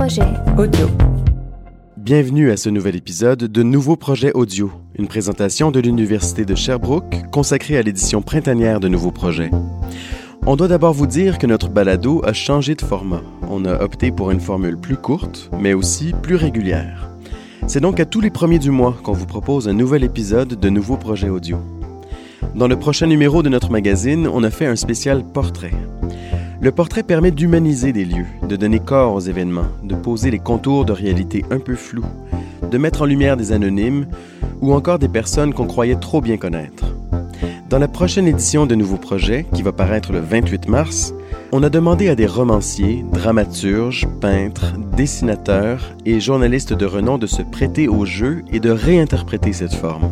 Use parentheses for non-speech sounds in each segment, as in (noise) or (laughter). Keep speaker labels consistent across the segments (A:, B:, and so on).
A: audio.
B: Bienvenue à ce nouvel épisode de Nouveaux projets audio, une présentation de l'Université de Sherbrooke consacrée à l'édition printanière de Nouveaux projets. On doit d'abord vous dire que notre balado a changé de format. On a opté pour une formule plus courte, mais aussi plus régulière. C'est donc à tous les premiers du mois qu'on vous propose un nouvel épisode de Nouveaux projets audio. Dans le prochain numéro de notre magazine, on a fait un spécial portrait. Le portrait permet d'humaniser des lieux, de donner corps aux événements, de poser les contours de réalité un peu floues, de mettre en lumière des anonymes ou encore des personnes qu'on croyait trop bien connaître. Dans la prochaine édition de Nouveaux Projets, qui va paraître le 28 mars, on a demandé à des romanciers, dramaturges, peintres, dessinateurs et journalistes de renom de se prêter au jeu et de réinterpréter cette forme.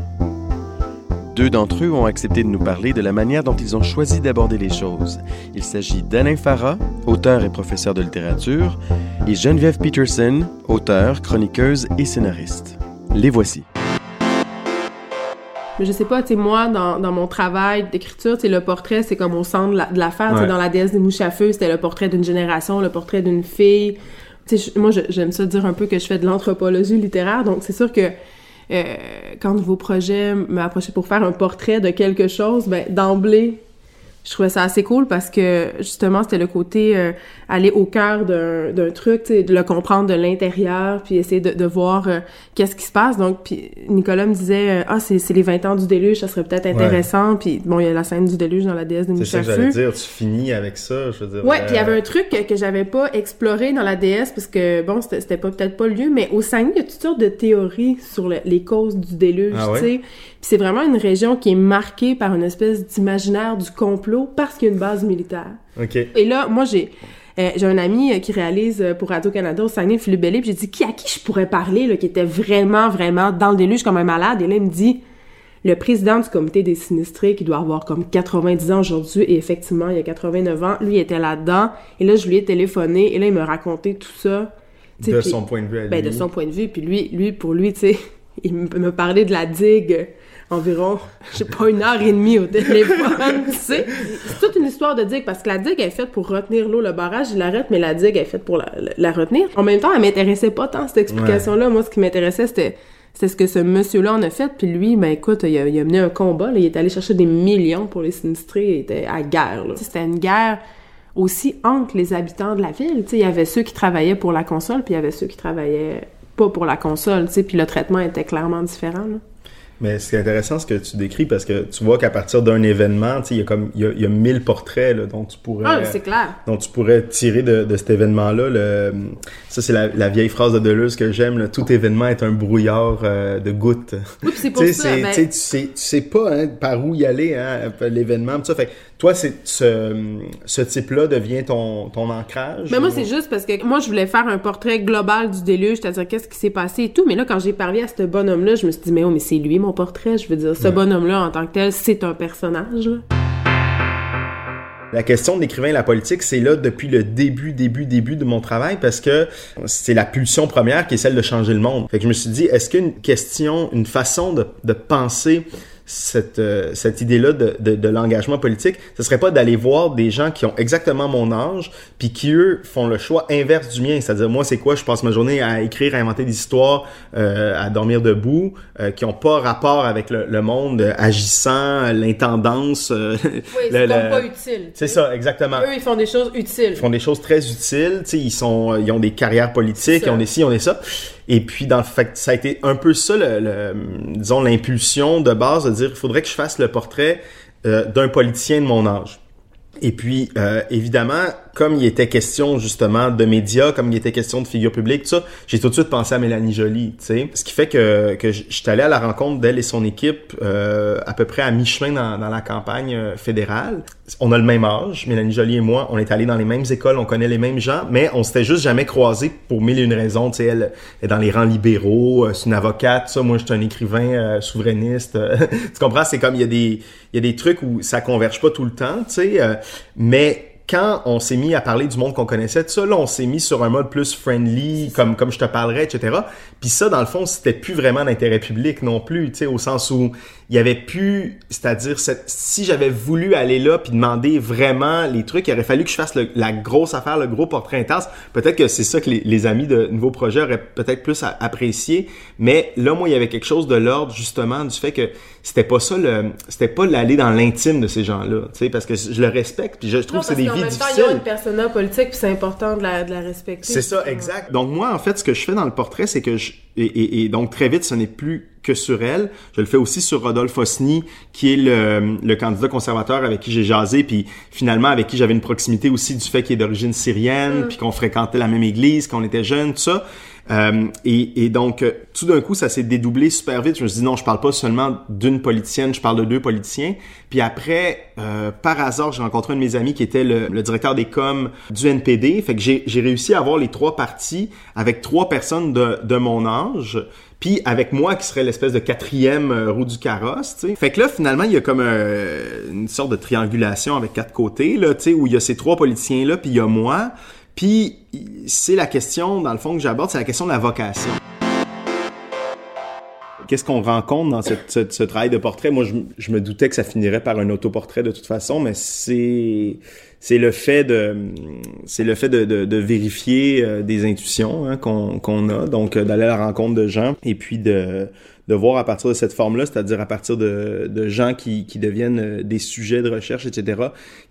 B: Deux d'entre eux ont accepté de nous parler de la manière dont ils ont choisi d'aborder les choses. Il s'agit d'Alain Farah, auteur et professeur de littérature, et Geneviève Peterson, auteure, chroniqueuse et scénariste. Les voici.
C: Mais je sais pas, tu sais, moi, dans, dans mon travail d'écriture, tu le portrait, c'est comme au centre de l'affaire. tu sais, Dans La déesse des mouches à feu, c'était le portrait d'une génération, le portrait d'une fille. Moi, j'aime ça dire un peu que je fais de l'anthropologie littéraire, donc c'est sûr que euh, quand Nouveau Projet m'a approché pour faire un portrait de quelque chose, ben d'emblée, je trouvais ça assez cool parce que justement c'était le côté euh, aller au cœur d'un truc, de le comprendre de l'intérieur, puis essayer de, de voir euh, qu'est-ce qui se passe. Donc, puis Nicolas me disait ah c'est les 20 ans du déluge, ça serait peut-être intéressant. Puis bon, il y a la scène du déluge dans la déesse des
D: C'est ça que j'allais dire, tu finis avec ça, je veux dire.
C: Ouais, puis il y avait un truc que, que j'avais pas exploré dans la déesse parce que bon, c'était pas peut-être pas le lieu, mais au Saguenay, il y a toutes sortes de théories sur les causes du déluge,
D: Ah ouais?
C: tu sais. C'est vraiment une région qui est marquée par une espèce d'imaginaire du complot parce qu'il y a une base militaire. Et là, moi, j'ai euh, j'ai un ami euh, qui réalise euh, pour Radio-Canada au Saguenay, Philippe Bellé, puis j'ai dit qui à qui je pourrais parler, là, qui était vraiment, vraiment dans le déluge comme un malade? Et là, il me dit le président du comité des sinistrés, qui doit avoir comme 90 ans aujourd'hui, et effectivement, il y a 89 ans, lui il était là-dedans. Et là, je lui ai téléphoné, et là, il me racontait tout ça.
D: De son point de vue à lui.
C: ben, de son point de vue, puis lui, lui pour lui, tu sais, (laughs) il me parlait de la digue environ, je sais pas, une heure et demie au téléphone, tu sais. C'est toute une histoire de digue, parce que la digue est faite pour retenir l'eau, le barrage, il l'arrête, mais la digue est faite pour la, la- retenir. En même temps, elle m'intéressait pas tant, cette explication-là. Moi, ce qui m'intéressait, c'était c'était ce que ce monsieur-là en a fait, puis lui, ben écoute, il a, il a mené un combat, là, il est allé chercher des millions pour les sinistrés, il était à guerre, C'était une guerre aussi entre les habitants de la ville. Tu sais, il y avait ceux qui travaillaient pour la console, puis il y avait ceux qui travaillaient pas pour la console, tu sais, puis le traitement était clairement différent. Là.
D: Mais c'est intéressant ce que tu décris parce que tu vois qu'à partir d'un événement, tu sais, il y a comme il y a, y a mille portraits là, dont tu pourrais
C: Ah, c'est clair.
D: dont tu pourrais tirer de, de cet événement-là. Le, ça, c'est la, la vieille phrase de Deleuze que j'aime. Tout événement est un brouillard euh, de gouttes.
C: Oui, c'est pour
D: Tu sais,
C: ça. ben-
D: tu sais, tu sais, tu sais pas hein, par où y aller, hein, l'événement. tout ça. Fait toi, ce, ce type-là devient ton, ton ancrage.
C: Mais moi,
D: ou-
C: c'est juste parce que moi, je voulais faire un portrait global du déluge, c'est-à-dire qu'est-ce qui s'est passé et tout. Mais là, quand j'ai parlé à ce bonhomme-là, je me suis dit, mais oh, mais c'est lui mon portrait. Je veux dire, ce bonhomme-là, en tant que tel, c'est un personnage. là.
D: La question de l'écrivain et la politique, c'est là depuis le début, début, début de mon travail parce que c'est la pulsion première qui est celle de changer le monde. Fait que je me suis dit, est-ce qu'une question, une façon de, de penser cette, euh, cette idée-là de, de, de l'engagement politique, ce serait pas d'aller voir des gens qui ont exactement mon âge, puis qui eux font le choix inverse du mien. C'est-à-dire moi, c'est quoi? Je passe ma journée à écrire, à inventer des histoires, euh, à dormir debout, euh, qui ont pas rapport avec le, le monde agissant, l'intendance. euh, (laughs) le- le-
C: utile.
D: c'est ça, exactement.
C: Eux, ils font des choses utiles.
D: Ils font des choses très utiles, tu sais, ils sont, euh, ils ont des carrières politiques, ils ont des ci, ils ont des ça. Et puis, dans le fait, ça a été un peu ça, le, disons, l'impulsion de base de dire, il faudrait que je fasse le portrait euh, d'un politicien de mon âge. Et puis, euh, évidemment, comme il était question justement de médias, comme il était question de figures publiques, tout ça, j'ai tout de suite pensé à Mélanie Joly, tu sais. Ce qui fait que, que suis allé à la rencontre d'elle et son équipe euh, à peu près à mi-chemin dans, dans la campagne euh, fédérale. On a le même âge, Mélanie Joly et moi, on est allés dans les mêmes écoles, on connaît les mêmes gens, mais on s'était juste jamais croisés pour mille et une raisons. Tu sais, elle est dans les rangs libéraux, euh, c'est une avocate, ça, moi je suis un écrivain euh, souverainiste. (laughs) tu comprends? C'est comme il y a des il y a des trucs où ça converge pas tout le temps, tu sais, euh, mais quand on s'est mis à parler du monde qu'on connaissait, tout ça, là, on s'est mis sur un mode plus friendly, comme, comme je te parlerais, etc. Puis ça, dans le fond, c'était plus vraiment d'intérêt public non plus, tu sais, au sens où il y avait pu, c'est-à-dire si j'avais voulu aller là puis demander vraiment les trucs, il aurait fallu que je fasse la grosse affaire, le gros portrait intense. Peut-être que c'est ça que les, amis de Nouveau Projet auraient peut-être plus apprécié, mais là moi il y avait quelque chose de l'ordre justement du fait que c'était pas ça le c'était pas l'aller dans l'intime de ces gens-là, tu sais parce que je le respecte puis je, trouve que c'est des vies difficiles. Temps, il y a
C: une persona politique puis c'est important de la, de la respecter.
D: C'est ça, exact. Donc moi en fait ce que je fais dans le portrait c'est que je et, et, donc très vite ce n'est plus que sur elle. Je le fais aussi sur Rodolphe Osny, qui est le, le candidat conservateur avec qui j'ai jasé, puis finalement avec qui j'avais une proximité aussi du fait qu'il est d'origine syrienne, mm. puis qu'on fréquentait la même église, qu'on était jeunes, tout ça. Euh, et, et, donc, euh, tout d'un coup, ça s'est dédoublé super vite. Je me suis dit, non, je parle pas seulement d'une politicienne, je parle de deux politiciens. Puis après, euh, par hasard, j'ai rencontré un de mes amis qui était le, le directeur des coms du NPD. Fait que j'ai réussi à avoir les trois partis avec trois personnes de, de mon âge puis avec moi qui serait l'espèce de quatrième euh, roue du carrosse, tu sais. Fait que là, finalement, il y a comme une sorte de triangulation avec quatre côtés, là, tu sais, où il y a ces trois politiciens-là, puis il y a moi. Puis c'est la question, dans le fond, que j'aborde, c'est la question de la vocation. Qu'est-ce qu'on rencontre dans ce, travail de portrait? Moi, je, me doutais que ça finirait par un autoportrait de toute façon, mais c'est le fait de vérifier euh, des intuitions hein, qu'on qu'on a donc euh, d'aller à la rencontre de gens et puis de de voir à partir de cette forme-là, c'est-à-dire à partir de, de gens qui, qui deviennent euh, des sujets de recherche, etc.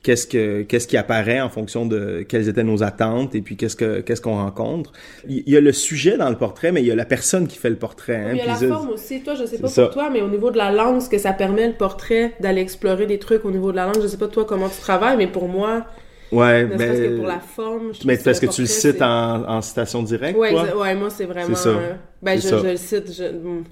D: Qu'est-ce que qu'est-ce qui apparaît en fonction de quelles étaient nos attentes et puis qu'est-ce que qu'est-ce qu'on rencontre. Il y a le sujet dans le portrait, mais il y a la personne qui fait le portrait. Hein,
C: il y a la forme aussi. Toi, je sais pas pour toi, mais au niveau de la langue, ce que ça permet le portrait d'aller explorer des trucs au niveau de la langue. Je sais pas toi comment tu travailles, mais pour moi.
D: Ouais,
C: mais que pour la forme.
D: mais parce que, tu le cites en, en, citation directe.
C: Ouais, ouais, moi c'est vraiment. Ça. ben je, je, le cite. Je, hmm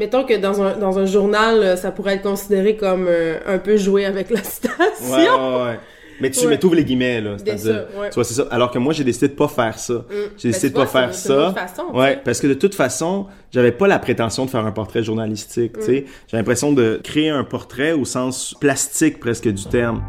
C: mettons que dans un, dans un journal, euh, ça pourrait être considéré comme euh, un peu jouer avec la citation.
D: Ouais, ouais, ouais. Mais tu ouais. les guillemets, là. C'est-à-dire, c'est ça. Alors que moi, j'ai décidé de pas faire ça. Mm. J'ai ben, décidé de pas faire ça.
C: Façon,
D: ouais, parce que de toute façon, j'avais pas la prétention de faire un portrait journalistique, tu sais. Mm. J'ai l'impression de créer un portrait au sens plastique presque du terme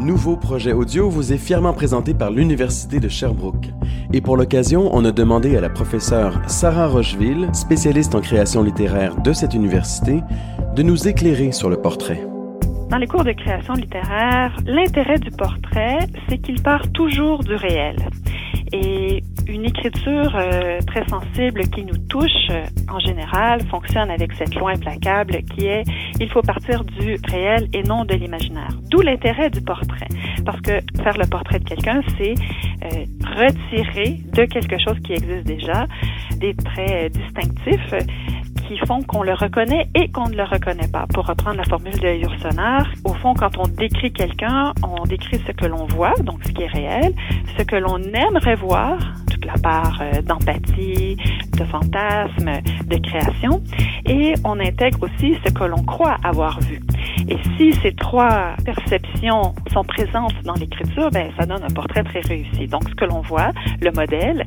B: nouveau projet audio vous est fièrement présenté par l'Université de Sherbrooke. Et pour l'occasion, on a demandé à la professeure Sarah Rocheville, spécialiste en création littéraire de cette université, de nous éclairer sur le portrait.
A: Dans les cours de création littéraire, l'intérêt du portrait, c'est qu'il part toujours du réel. Et une écriture euh, très sensible qui nous touche, euh, en général, fonctionne avec cette loi implacable qui est il faut partir du réel et non de l'imaginaire. D'où l'intérêt du portrait. Parce que faire le portrait de quelqu'un, c'est euh, retirer de quelque chose qui existe déjà des traits distinctifs qui font qu'on le reconnaît et qu'on ne le reconnaît pas. Pour reprendre la formule de Yourcenar, au fond, quand on décrit quelqu'un, on décrit ce que l'on voit, donc ce qui est réel, ce que l'on aimerait voir, toute la part euh, d'empathie, de fantasme, de création, et on intègre aussi ce que l'on croit avoir vu. Et si ces trois perceptions sont présentes dans l'écriture, ben, ça donne un portrait très réussi. Donc, ce que l'on voit, le modèle,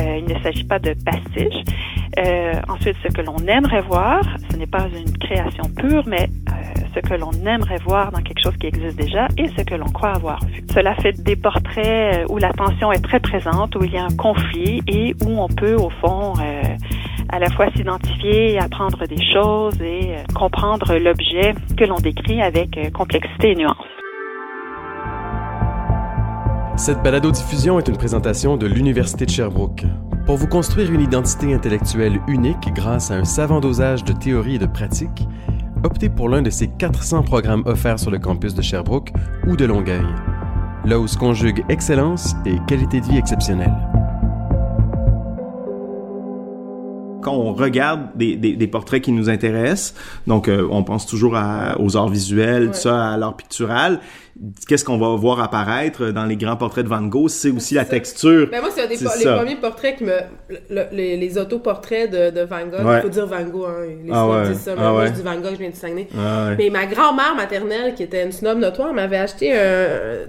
A: euh, il ne s'agit pas de pastiche. Euh, ensuite, ce que l'on aimerait voir, ce n'est pas une création pure, mais euh, ce que l'on aimerait voir dans quelque chose qui existe déjà et ce que l'on croit avoir vu. Cela fait des portraits où la tension est très présente, où il y a un conflit et où on peut, au fond, à la fois s'identifier, apprendre des choses et comprendre l'objet que l'on décrit avec complexité et nuance.
B: Cette balado-diffusion est une présentation de l'Université de Sherbrooke. Pour vous construire une identité intellectuelle unique grâce à un savant dosage de théorie et de pratique, optez pour l'un de ces 400 programmes offerts sur le campus de Sherbrooke ou de Longueuil, là où se conjugue excellence et qualité de vie exceptionnelle.
D: Quand on regarde des, des, portraits qui nous intéressent, donc euh, on pense toujours aux arts visuels, ça, à l'art pictural, qu'est-ce qu'on va voir apparaître dans les grands portraits de Van Gogh, c'est aussi la texture.
C: Ben moi, c'est un des les premiers portraits qui me... les, les autoportraits de, de Van Gogh, il faut dire Van Gogh, hein, les ah disent ça, ah moi je dis Van Gogh, je viens de Saguenay. Ah mais ma grand-mère maternelle, qui était une snob notoire, m'avait acheté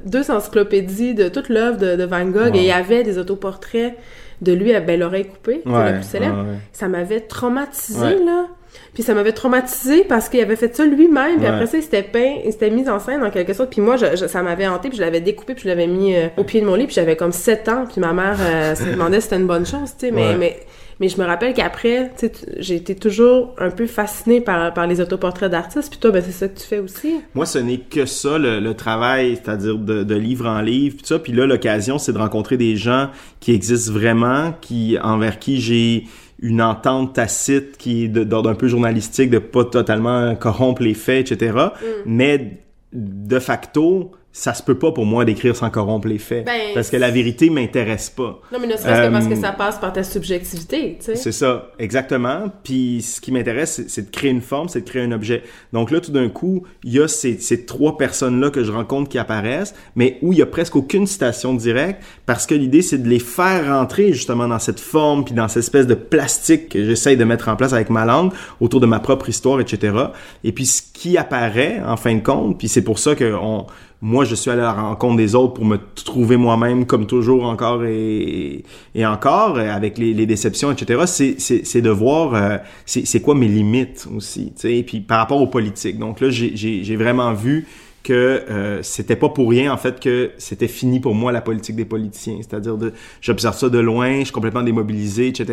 C: deux encyclopédies de toute l'œuvre de, de, Van Gogh, et il y avait des autoportraits de lui à ben, l'oreille coupée, c'est la plus célèbre. Ça m'avait traumatisé là. Puis ça m'avait traumatisé parce qu'il avait fait ça lui-même. Puis après ça, il s'était peint, il s'était mis en scène en quelque sorte. Puis moi, je, ça m'avait hanté. Puis je l'avais découpé. Puis je l'avais mis euh, au pied de mon lit. Puis j'avais comme 7 ans. Puis ma mère euh, se demandait si c'était une bonne chose, tu sais. Mais, mais, mais je me rappelle qu'après, j'ai été toujours un peu fascinée par, par les autoportraits d'artistes. Puis toi, ben, c'est ça que tu fais aussi.
D: Moi, ce n'est que ça, le, travail, c'est-à-dire de, de, livre en livre. Puis ça. Puis là, l'occasion, c'est de rencontrer des gens qui existent vraiment, qui envers qui j'ai une entente tacite qui est d'ordre un peu journalistique, de pas totalement corrompre les faits, etc. Mm. Mais de facto, ça se peut pas pour moi d'écrire sans corrompre les faits. Ben, parce que la vérité m'intéresse pas.
C: Non, mais ne serait-ce que parce que euh, ça passe par ta subjectivité, tu sais.
D: C'est ça, exactement. Puis ce qui m'intéresse, c'est de créer une forme, c'est de créer un objet. Donc là, tout d'un coup, il y a ces, ces trois personnes-là que je rencontre qui apparaissent, mais où il y a presque aucune citation directe, parce que l'idée, c'est de les faire rentrer justement dans cette forme, puis dans cette espèce de plastique que j'essaye de mettre en place avec ma langue, autour de ma propre histoire, etc. Et puis ce qui apparaît, en fin de compte, puis c'est pour ça que on moi, je suis allé à la rencontre des autres pour me trouver moi-même, comme toujours, encore et, et encore, avec les, les déceptions, etc. C'est de voir euh, c'est quoi mes limites aussi, tu et puis par rapport aux politiques. Donc là, j'ai vraiment vu que euh, c'était pas pour rien en fait que c'était fini pour moi la politique des politiciens. C'est-à-dire de j'observe ça de loin je suis complètement démobilisé etc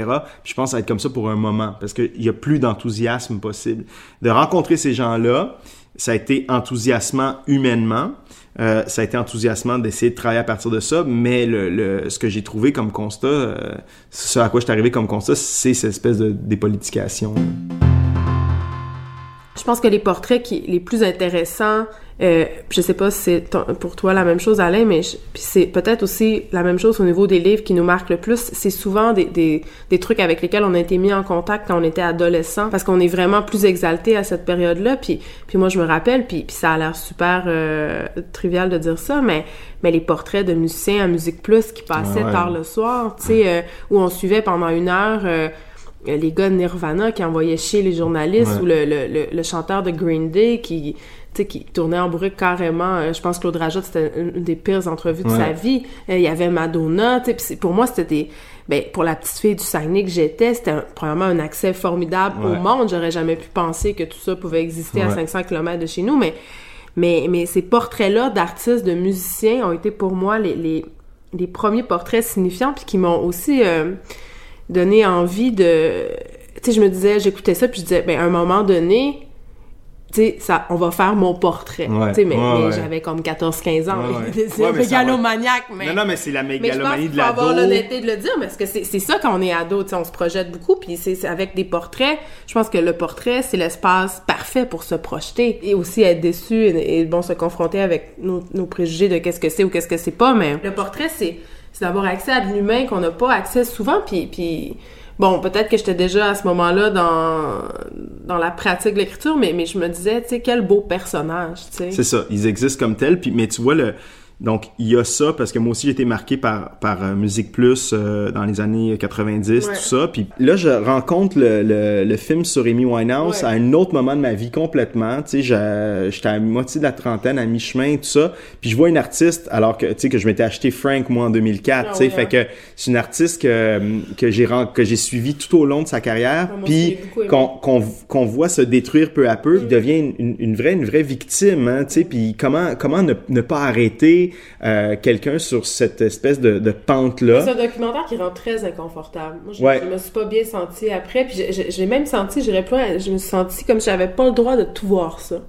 D: puis je pense à être comme ça pour un moment parce qu'il y a plus d'enthousiasme possible. De rencontrer ces gens là ça a été enthousiasmant humainement euh, ça a été enthousiasmant d'essayer de travailler à partir de ça, mais le, ce que j'ai trouvé comme constat, euh, ce à quoi je suis arrivé comme constat, c'est cette espèce de dépolitication.
C: Je pense que les portraits qui les plus intéressants euh, je sais pas si c'est pour toi la même chose, Alain, mais c'est peut-être aussi la même chose au niveau des livres qui nous marquent le plus. C'est souvent des, des, des, trucs avec lesquels on a été mis en contact quand on était adolescent, parce qu'on est vraiment plus exalté à cette période-là. Puis, puis moi, je me rappelle, puis, puis ça a l'air super euh, trivial de dire ça, mais, mais les portraits de musiciens à Musique Plus qui passaient tard le soir, tu sais, euh, où on suivait pendant une heure euh, les gars de Nirvana qui envoyaient chier les journalistes ou le, le, le, chanteur de Green Day qui sais, qui tournait en bruit carrément. Euh, je pense que Claude Rajotte, c'était une des pires entrevues de sa vie. Euh, il y avait Madonna, tu sais, pour moi, c'était des... Ben, pour la petite fille du Saguenay que j'étais, c'était probablement un accès formidable au monde. J'aurais jamais pu penser que tout ça pouvait exister à 500 km de chez nous, mais, mais, mais ces portraits-là d'artistes, de musiciens ont été pour moi les, les, les premiers portraits signifiants, puis qui m'ont aussi euh, donné envie de... Tu sais, je me disais, j'écoutais ça, puis je disais, ben, à un moment donné, tu sais, ça, on va faire mon portrait. tu sais, mais, j'avais comme 14-15 ans. (laughs) c'est un mégalomaniaque, mais...
D: Non, non, mais c'est la mégalomanie de l'ado.
C: Mais je pense qu'il faut avoir l'honnêteté de le dire, parce que c'est ça quand on est ado, tu sais, on se projette beaucoup, puis c'est avec des portraits, je pense que le portrait, c'est l'espace parfait pour se projeter et aussi être déçu et, bon, se confronter avec nos, nos préjugés de qu'est-ce que c'est ou qu'est-ce que c'est pas, mais le portrait, c'est d'avoir accès à de l'humain qu'on n'a pas accès souvent, puis... puis bon, peut-être que j'étais déjà à ce moment-là dans, dans la pratique de l'écriture, mais, mais je me disais, tu sais, quel beau personnage, tu sais.
D: C'est ça, ils existent comme tels, puis, mais tu vois, le, donc, il y a ça, parce que moi aussi, j'ai été marqué par, par euh, Musique Plus euh, dans les années 90, tout ça. Puis là, je rencontre le, le, le film sur Amy Winehouse à un autre moment de ma vie complètement. Tu sais, j'étais à moitié de la trentaine, à mi-chemin, tout ça. Puis je vois une artiste, alors que, tu sais, que je m'étais acheté Frank, moi, en 2004, ah tu sais. fait hein. que c'est une artiste que, que j'ai que j'ai suivi tout au long de sa carrière. Ah, puis qu'on qu'on voit se détruire peu à peu. Il mm. devient une, une, vraie, une vraie victime, hein, tu sais. Puis comment, comment ne, ne pas arrêter euh, quelqu'un sur cette espèce de, de pente-là.
C: C'est un documentaire qui rend très inconfortable. Moi, je, me suis pas bien sentie après, puis j'ai même senti, j'irais plus, je me suis sentie comme si j'avais pas le droit de tout voir ça.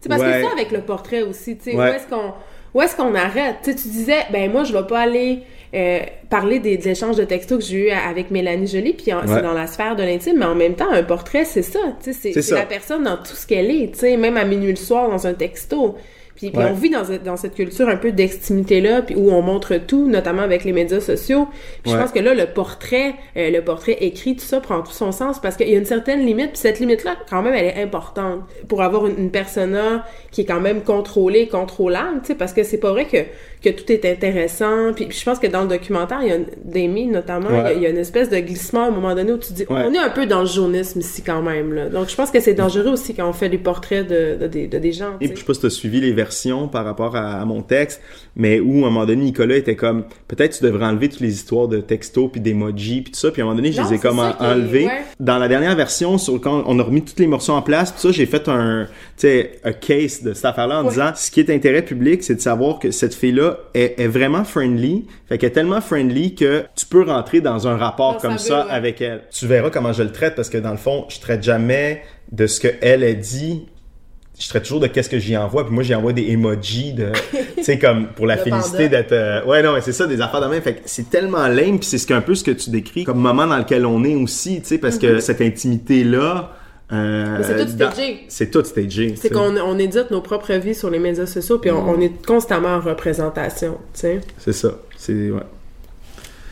C: C'est parce que ça avec le portrait aussi, tu sais, où est-ce qu'on où est-ce qu'on arrête? tu disais, ben moi, je vais pas aller euh, parler des, de l'échange de textos que j'ai eu avec Mélanie Jolie, puis c'est dans la sphère de l'intime, mais en même temps, un portrait, c'est ça, c'est la personne dans tout ce qu'elle est, même à minuit le soir dans un texto. Puis, on vit dans, dans, cette culture un peu d'extimité-là, puis où on montre tout, notamment avec les médias sociaux. Puis je pense que là, le portrait, euh, le portrait écrit, tout ça prend tout son sens parce qu'il y a une certaine limite, puis cette limite-là, quand même, elle est importante pour avoir une, persona qui est quand même contrôlée, contrôlable, tu sais, parce que c'est pas vrai que, que tout est intéressant. Puis, je pense que dans le documentaire, il y a d'Amy notamment, il, y a, une espèce de glissement à un moment donné où tu dis, on est un peu dans le jaunisme ici quand même, là. Donc je pense que c'est dangereux aussi quand on fait des portraits de, de, de, des gens.
D: Et puis je sais pas si as suivi les version par rapport à, mon texte, mais où à un moment donné Nicolas était comme peut-être tu devrais enlever toutes les histoires de texto puis d'emoji puis tout ça, puis à un moment donné je les ai comme enlevés. Dans la dernière version sur quand on a remis tous les morceaux en place, puis ça j'ai fait un tu sais un case de cette affaire-là en disant ce qui est intérêt public, c'est de savoir que cette fille là est, est vraiment friendly, fait qu'elle est tellement friendly que tu peux rentrer dans un rapport comme ça, avec elle. Tu verras comment je le traite parce que dans le fond, je traite jamais de ce qu'elle a dit je traite toujours de qu'est-ce que j'y envoie puis moi j'y envoie des emojis de (laughs) tu sais comme pour la félicité d'être euh, ouais non mais c'est ça des affaires de même fait que c'est tellement lame puis c'est un peu ce que tu décris comme moment dans lequel on est aussi tu sais parce que mm-hmm. cette intimité là
C: euh, c'est tout stagé.
D: C'est tout stagé.
C: C'est qu'on on édite nos propres vies sur les médias sociaux, puis on, mm. est constamment en représentation, tu sais.
D: C'est ça. C'est ouais.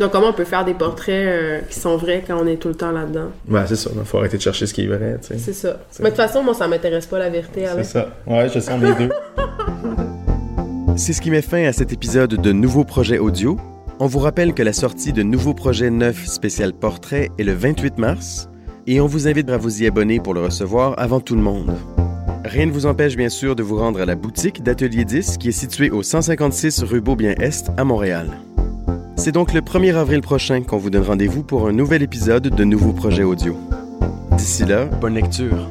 C: Donc, comment on peut faire des portraits euh, qui sont vrais quand on est tout le temps là-dedans?
D: Ouais, c'est ça. Il faut arrêter de chercher ce qui est vrai, tu sais.
C: C'est ça. Mais de toute façon, moi, ça m'intéresse pas la vérité.
D: C'est ça. Ouais, je sens les deux. (laughs)
B: c'est ce qui met fin à cet épisode de Nouveaux projets audio. On vous rappelle que la sortie de Nouveaux projets neuf spécial portrait est le 28 mars et on vous invite à vous y abonner pour le recevoir avant tout le monde. Rien ne vous empêche bien sûr de vous rendre à la boutique d'Atelier 10 qui est située au 156 rue Beaubien-Est à Montréal. C'est donc le 1er avril prochain qu'on vous donne rendez-vous pour un nouvel épisode de Nouveaux projets audio. D'ici là, bonne lecture.